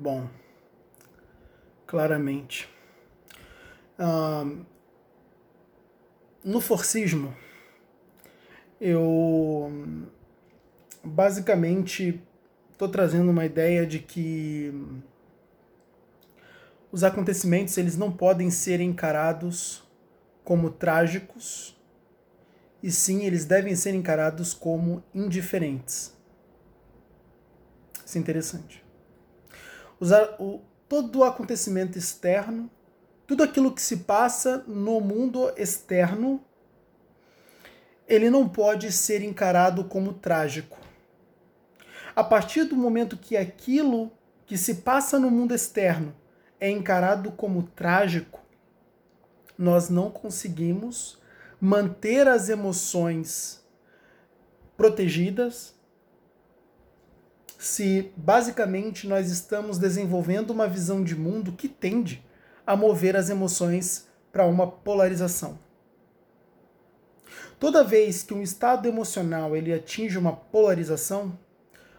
Bom, claramente. no forcismo, eu basicamente estou trazendo uma ideia de que os acontecimentos eles não podem ser encarados como trágicos, e sim eles devem ser encarados como indiferentes. Isso é interessante. Usar o, todo o acontecimento externo, tudo aquilo que se passa no mundo externo, ele não pode ser encarado como trágico. A partir do momento que aquilo que se passa no mundo externo é encarado como trágico, nós não conseguimos manter as emoções protegidas se basicamente nós estamos desenvolvendo uma visão de mundo que tende a mover as emoções para uma polarização. Toda vez que um estado emocional ele atinge uma polarização,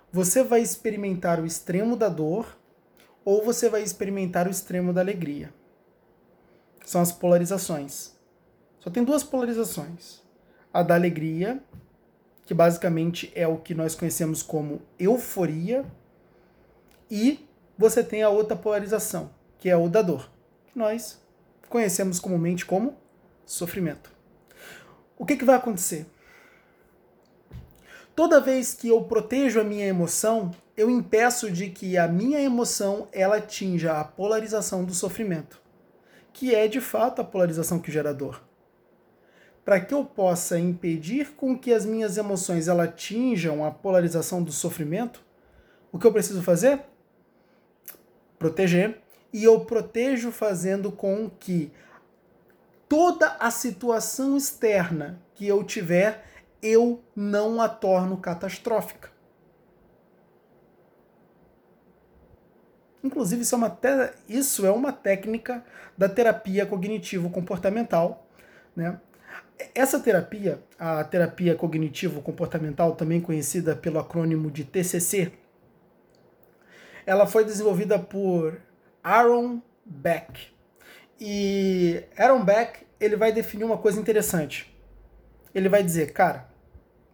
você vai experimentar o extremo da dor ou você vai experimentar o extremo da alegria. São as polarizações. Só tem duas polarizações: a da alegria que basicamente é o que nós conhecemos como euforia, e você tem a outra polarização, que é o da dor, que nós conhecemos comumente como sofrimento. O que, que vai acontecer? Toda vez que eu protejo a minha emoção, eu impeço de que a minha emoção ela atinja a polarização do sofrimento, que é de fato a polarização que gera dor para que eu possa impedir com que as minhas emoções ela atinjam a polarização do sofrimento, o que eu preciso fazer? Proteger. E eu protejo fazendo com que toda a situação externa que eu tiver, eu não a torno catastrófica. Inclusive, isso é uma, isso é uma técnica da terapia cognitivo-comportamental, né? Essa terapia, a terapia cognitivo-comportamental, também conhecida pelo acrônimo de TCC, ela foi desenvolvida por Aaron Beck. E Aaron Beck, ele vai definir uma coisa interessante. Ele vai dizer, cara,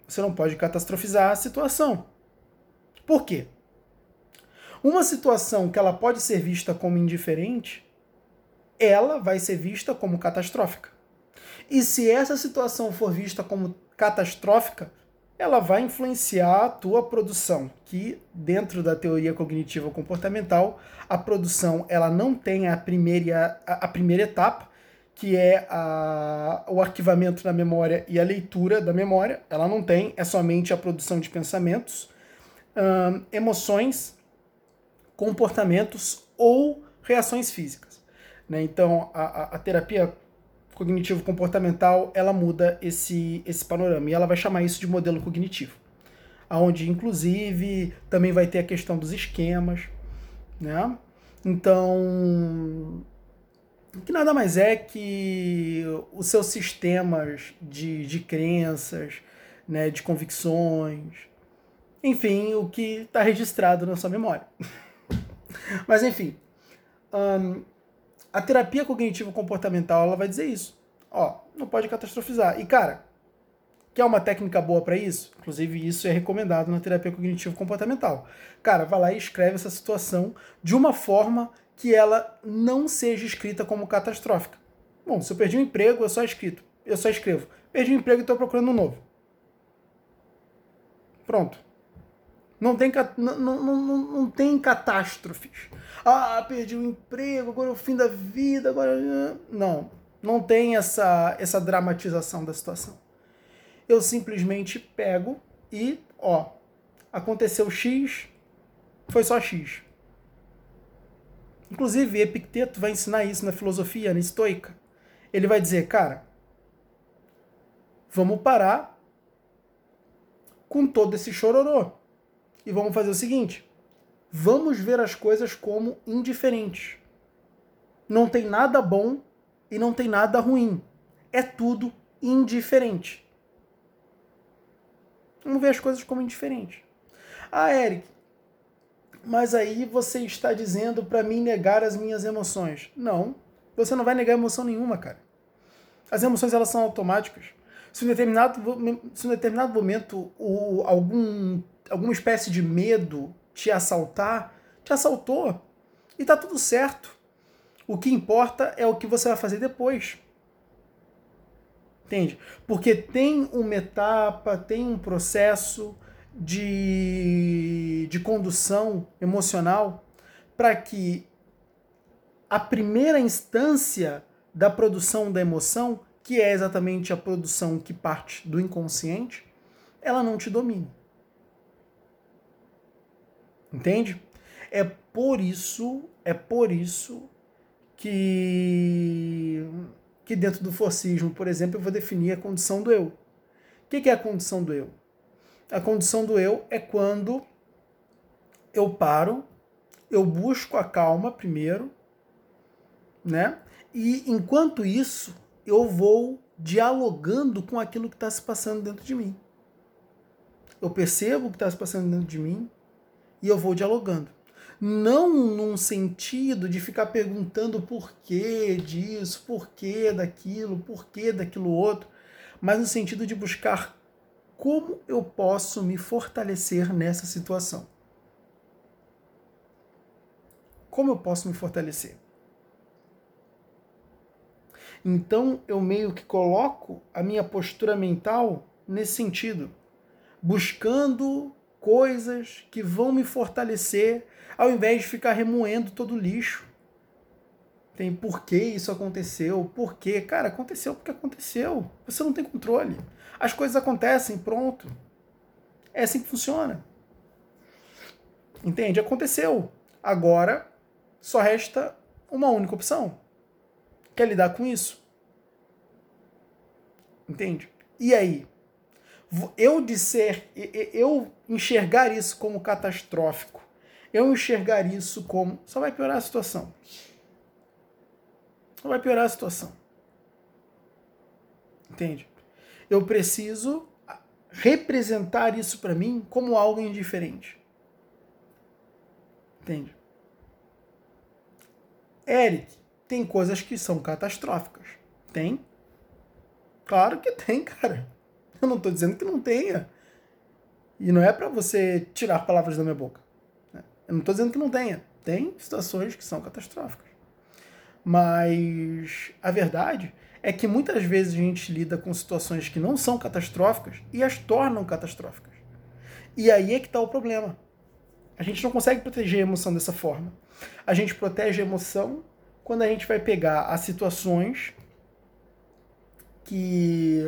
você não pode catastrofizar a situação. Por quê? Uma situação que ela pode ser vista como indiferente, ela vai ser vista como catastrófica. E se essa situação for vista como catastrófica, ela vai influenciar a tua produção, que dentro da teoria cognitiva comportamental, a produção ela não tem a primeira, a, a primeira etapa, que é a, o arquivamento da memória e a leitura da memória, ela não tem, é somente a produção de pensamentos, hum, emoções, comportamentos ou reações físicas. Né? Então, a, a, a terapia cognitivo comportamental, ela muda esse, esse panorama e ela vai chamar isso de modelo cognitivo. Onde, inclusive, também vai ter a questão dos esquemas, né? Então, que nada mais é que os seus sistemas de, de crenças, né, de convicções, enfim, o que está registrado na sua memória. Mas, enfim, um, a terapia cognitivo-comportamental ela vai dizer isso. Ó, não pode catastrofizar. E, cara, quer uma técnica boa para isso? Inclusive, isso é recomendado na terapia cognitivo-comportamental. Cara, vai lá e escreve essa situação de uma forma que ela não seja escrita como catastrófica. Bom, se eu perdi um emprego, eu só escrito. Eu só escrevo. Perdi um emprego e estou procurando um novo. Pronto. Não tem, não, não, não, não tem catástrofes. Ah, perdi o emprego, agora é o fim da vida, agora. Não, não tem essa, essa dramatização da situação. Eu simplesmente pego e, ó, aconteceu X, foi só X. Inclusive, Epicteto vai ensinar isso na filosofia, na estoica. Ele vai dizer, cara, vamos parar com todo esse chororô e vamos fazer o seguinte: vamos ver as coisas como indiferentes. Não tem nada bom e não tem nada ruim. É tudo indiferente. Vamos ver as coisas como indiferentes. Ah, Eric, mas aí você está dizendo para mim negar as minhas emoções. Não, você não vai negar emoção nenhuma, cara. As emoções elas são automáticas. Se em determinado, se em determinado momento o, algum, alguma espécie de medo te assaltar, te assaltou. E tá tudo certo. O que importa é o que você vai fazer depois. Entende? Porque tem uma etapa, tem um processo, de, de condução emocional para que a primeira instância da produção da emoção, que é exatamente a produção que parte do inconsciente, ela não te domine. Entende? É por isso, é por isso que que dentro do forcismo, por exemplo, eu vou definir a condição do eu. O que é a condição do eu? A condição do eu é quando eu paro, eu busco a calma primeiro, né? E enquanto isso, eu vou dialogando com aquilo que está se passando dentro de mim. Eu percebo o que está se passando dentro de mim e eu vou dialogando. Não num sentido de ficar perguntando por que disso, por que daquilo, por que daquilo outro, mas no sentido de buscar como eu posso me fortalecer nessa situação? Como eu posso me fortalecer? Então eu meio que coloco a minha postura mental nesse sentido, buscando coisas que vão me fortalecer, ao invés de ficar remoendo todo o lixo. Tem por que isso aconteceu? Por quê? Cara, aconteceu porque aconteceu. Você não tem controle. As coisas acontecem, pronto. É assim que funciona. Entende? Aconteceu. Agora só resta uma única opção. Quer lidar com isso? Entende? E aí? Eu disser, eu enxergar isso como catastrófico, eu enxergar isso como. Só vai piorar a situação. Só vai piorar a situação. Entende? eu preciso representar isso para mim como algo indiferente. Entende? Eric, tem coisas que são catastróficas. Tem? Claro que tem, cara. Eu não estou dizendo que não tenha. E não é para você tirar palavras da minha boca. Né? Eu não estou dizendo que não tenha. Tem situações que são catastróficas. Mas a verdade é que muitas vezes a gente lida com situações que não são catastróficas e as tornam catastróficas. E aí é que está o problema. A gente não consegue proteger a emoção dessa forma. A gente protege a emoção quando a gente vai pegar as situações que,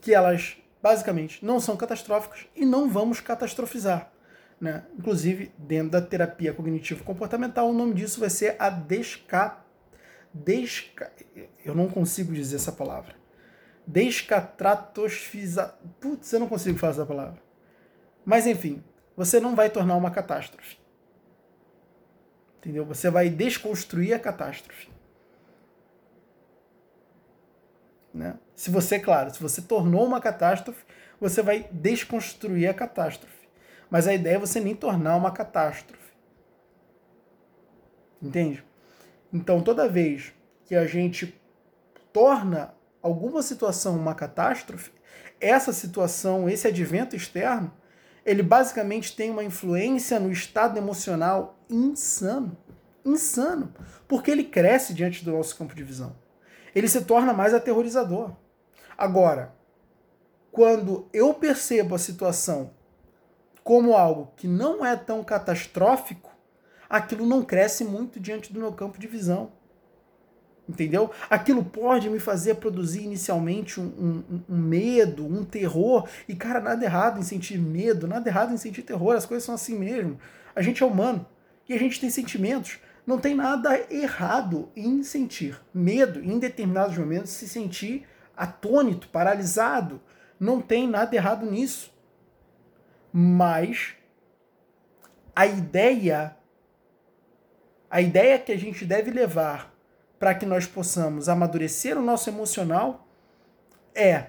que elas basicamente não são catastróficas e não vamos catastrofizar. Né? Inclusive, dentro da terapia cognitivo-comportamental, o nome disso vai ser a descat desca... eu não consigo dizer essa palavra. Descatratosfiza... Putz, eu não consigo falar essa palavra. Mas enfim, você não vai tornar uma catástrofe. Entendeu? Você vai desconstruir a catástrofe. Né? Se você, claro, se você tornou uma catástrofe, você vai desconstruir a catástrofe. Mas a ideia é você nem tornar uma catástrofe. Entende? Então, toda vez que a gente torna alguma situação uma catástrofe, essa situação, esse advento externo, ele basicamente tem uma influência no estado emocional insano. Insano. Porque ele cresce diante do nosso campo de visão. Ele se torna mais aterrorizador. Agora, quando eu percebo a situação como algo que não é tão catastrófico, aquilo não cresce muito diante do meu campo de visão. Entendeu? Aquilo pode me fazer produzir inicialmente um, um, um, medo, um terror. E, cara, nada errado em sentir medo, nada errado em sentir terror. As coisas são assim mesmo. A gente é humano e a gente tem sentimentos. Não tem nada errado em sentir medo, em determinados momentos, se sentir atônito, paralisado. Não tem nada errado nisso. Mas a ideia a ideia que a gente deve levar para que nós possamos amadurecer o nosso emocional é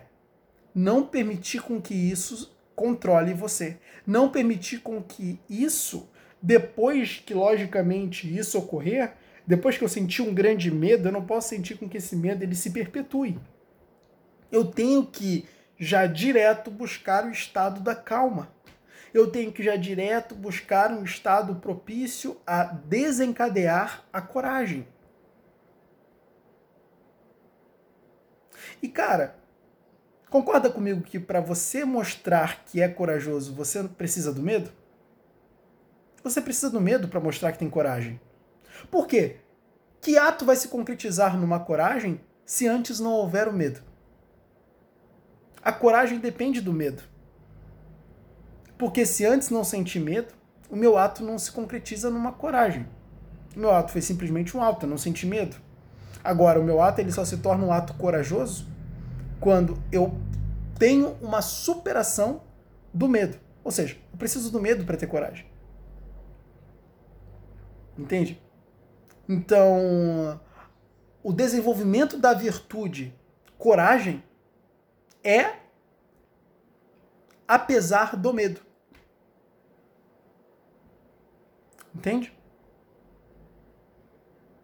não permitir com que isso controle você. Não permitir com que isso, depois que logicamente isso ocorrer, depois que eu sentir um grande medo, eu não posso sentir com que esse medo ele se perpetue. Eu tenho que já direto buscar o estado da calma. Eu tenho que já direto buscar um estado propício a desencadear a coragem. E cara, concorda comigo que para você mostrar que é corajoso, você precisa do medo? Você precisa do medo para mostrar que tem coragem. Por quê? Que ato vai se concretizar numa coragem se antes não houver o medo? A coragem depende do medo. Porque se antes não senti medo, o meu ato não se concretiza numa coragem. O meu ato foi simplesmente um ato, eu não senti medo. Agora, o meu ato ele só se torna um ato corajoso quando eu tenho uma superação do medo. Ou seja, eu preciso do medo para ter coragem. Entende? Então, o desenvolvimento da virtude coragem é apesar do medo. Entende?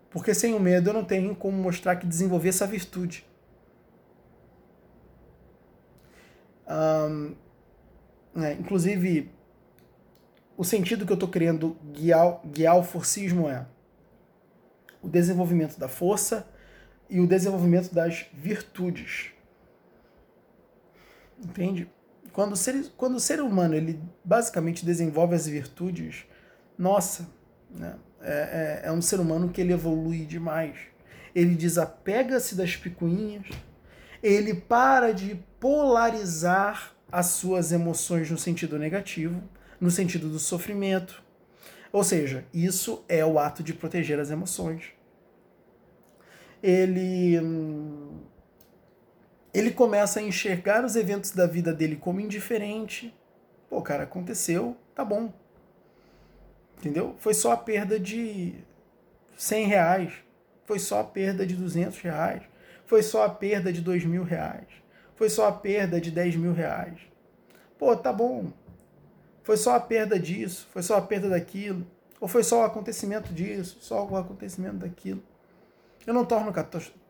Porque sem o medo eu não tenho como mostrar que desenvolver essa virtude. Um, é, inclusive, o sentido que eu estou querendo guiar, guiar o forcismo é o desenvolvimento da força e o desenvolvimento das virtudes. Entende? Quando o ser, quando o ser humano ele basicamente desenvolve as virtudes, nossa, né, é, é, é um ser humano que ele evolui demais. Ele desapega-se das picuinhas, ele para de polarizar as suas emoções no sentido negativo, no sentido do sofrimento. Ou seja, isso é o ato de proteger as emoções. Ele ele começa a enxergar os eventos da vida dele como indiferente. Pô, cara, aconteceu, tá bom. Entendeu? Foi só a perda de 100 reais. Foi só a perda de 200 reais. Foi só a perda de 2 mil reais. Foi só a perda de 10 mil reais. Pô, tá bom. Foi só a perda disso. Foi só a perda daquilo. Ou foi só o acontecimento disso. Só o acontecimento daquilo. Eu não torno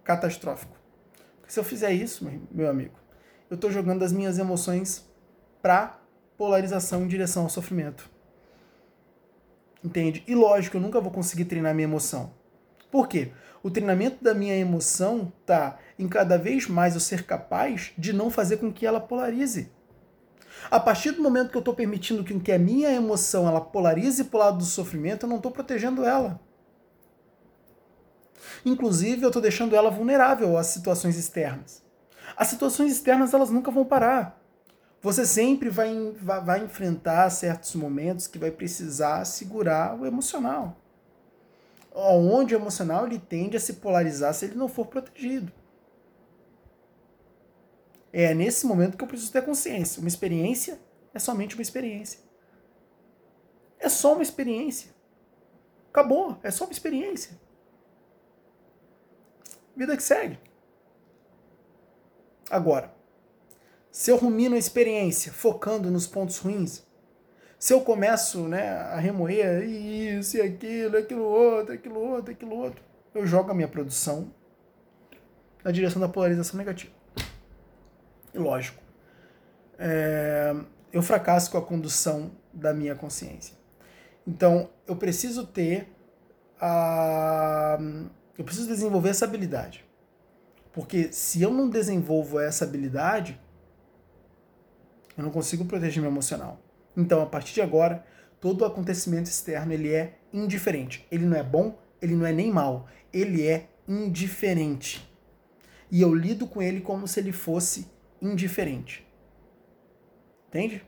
catastrófico. Porque se eu fizer isso, meu amigo, eu estou jogando as minhas emoções para polarização em direção ao sofrimento. Entende? E lógico, eu nunca vou conseguir treinar minha emoção. Por quê? O treinamento da minha emoção tá em cada vez mais eu ser capaz de não fazer com que ela polarize. A partir do momento que eu estou permitindo que a minha emoção ela polarize para o lado do sofrimento, eu não estou protegendo ela. Inclusive, eu estou deixando ela vulnerável às situações externas. As situações externas elas nunca vão parar. Você sempre vai, vai, vai enfrentar certos momentos que vai precisar segurar o emocional. Onde o emocional ele tende a se polarizar se ele não for protegido. É nesse momento que eu preciso ter consciência. Uma experiência é somente uma experiência. É só uma experiência. Acabou, é só uma experiência. Vida que segue. Agora, se eu rumino a experiência focando nos pontos ruins, se eu começo né, a remoer isso e aquilo, aquilo outro, aquilo outro, aquilo outro, eu jogo a minha produção na direção da polarização negativa. Lógico, é, eu fracasso com a condução da minha consciência. Então, eu preciso ter a. Eu preciso desenvolver essa habilidade. Porque se eu não desenvolvo essa habilidade, eu não consigo proteger meu emocional. Então, a partir de agora, todo acontecimento externo ele é indiferente. Ele não é bom, ele não é nem mal. Ele é indiferente. E eu lido com ele como se ele fosse indiferente. Entende?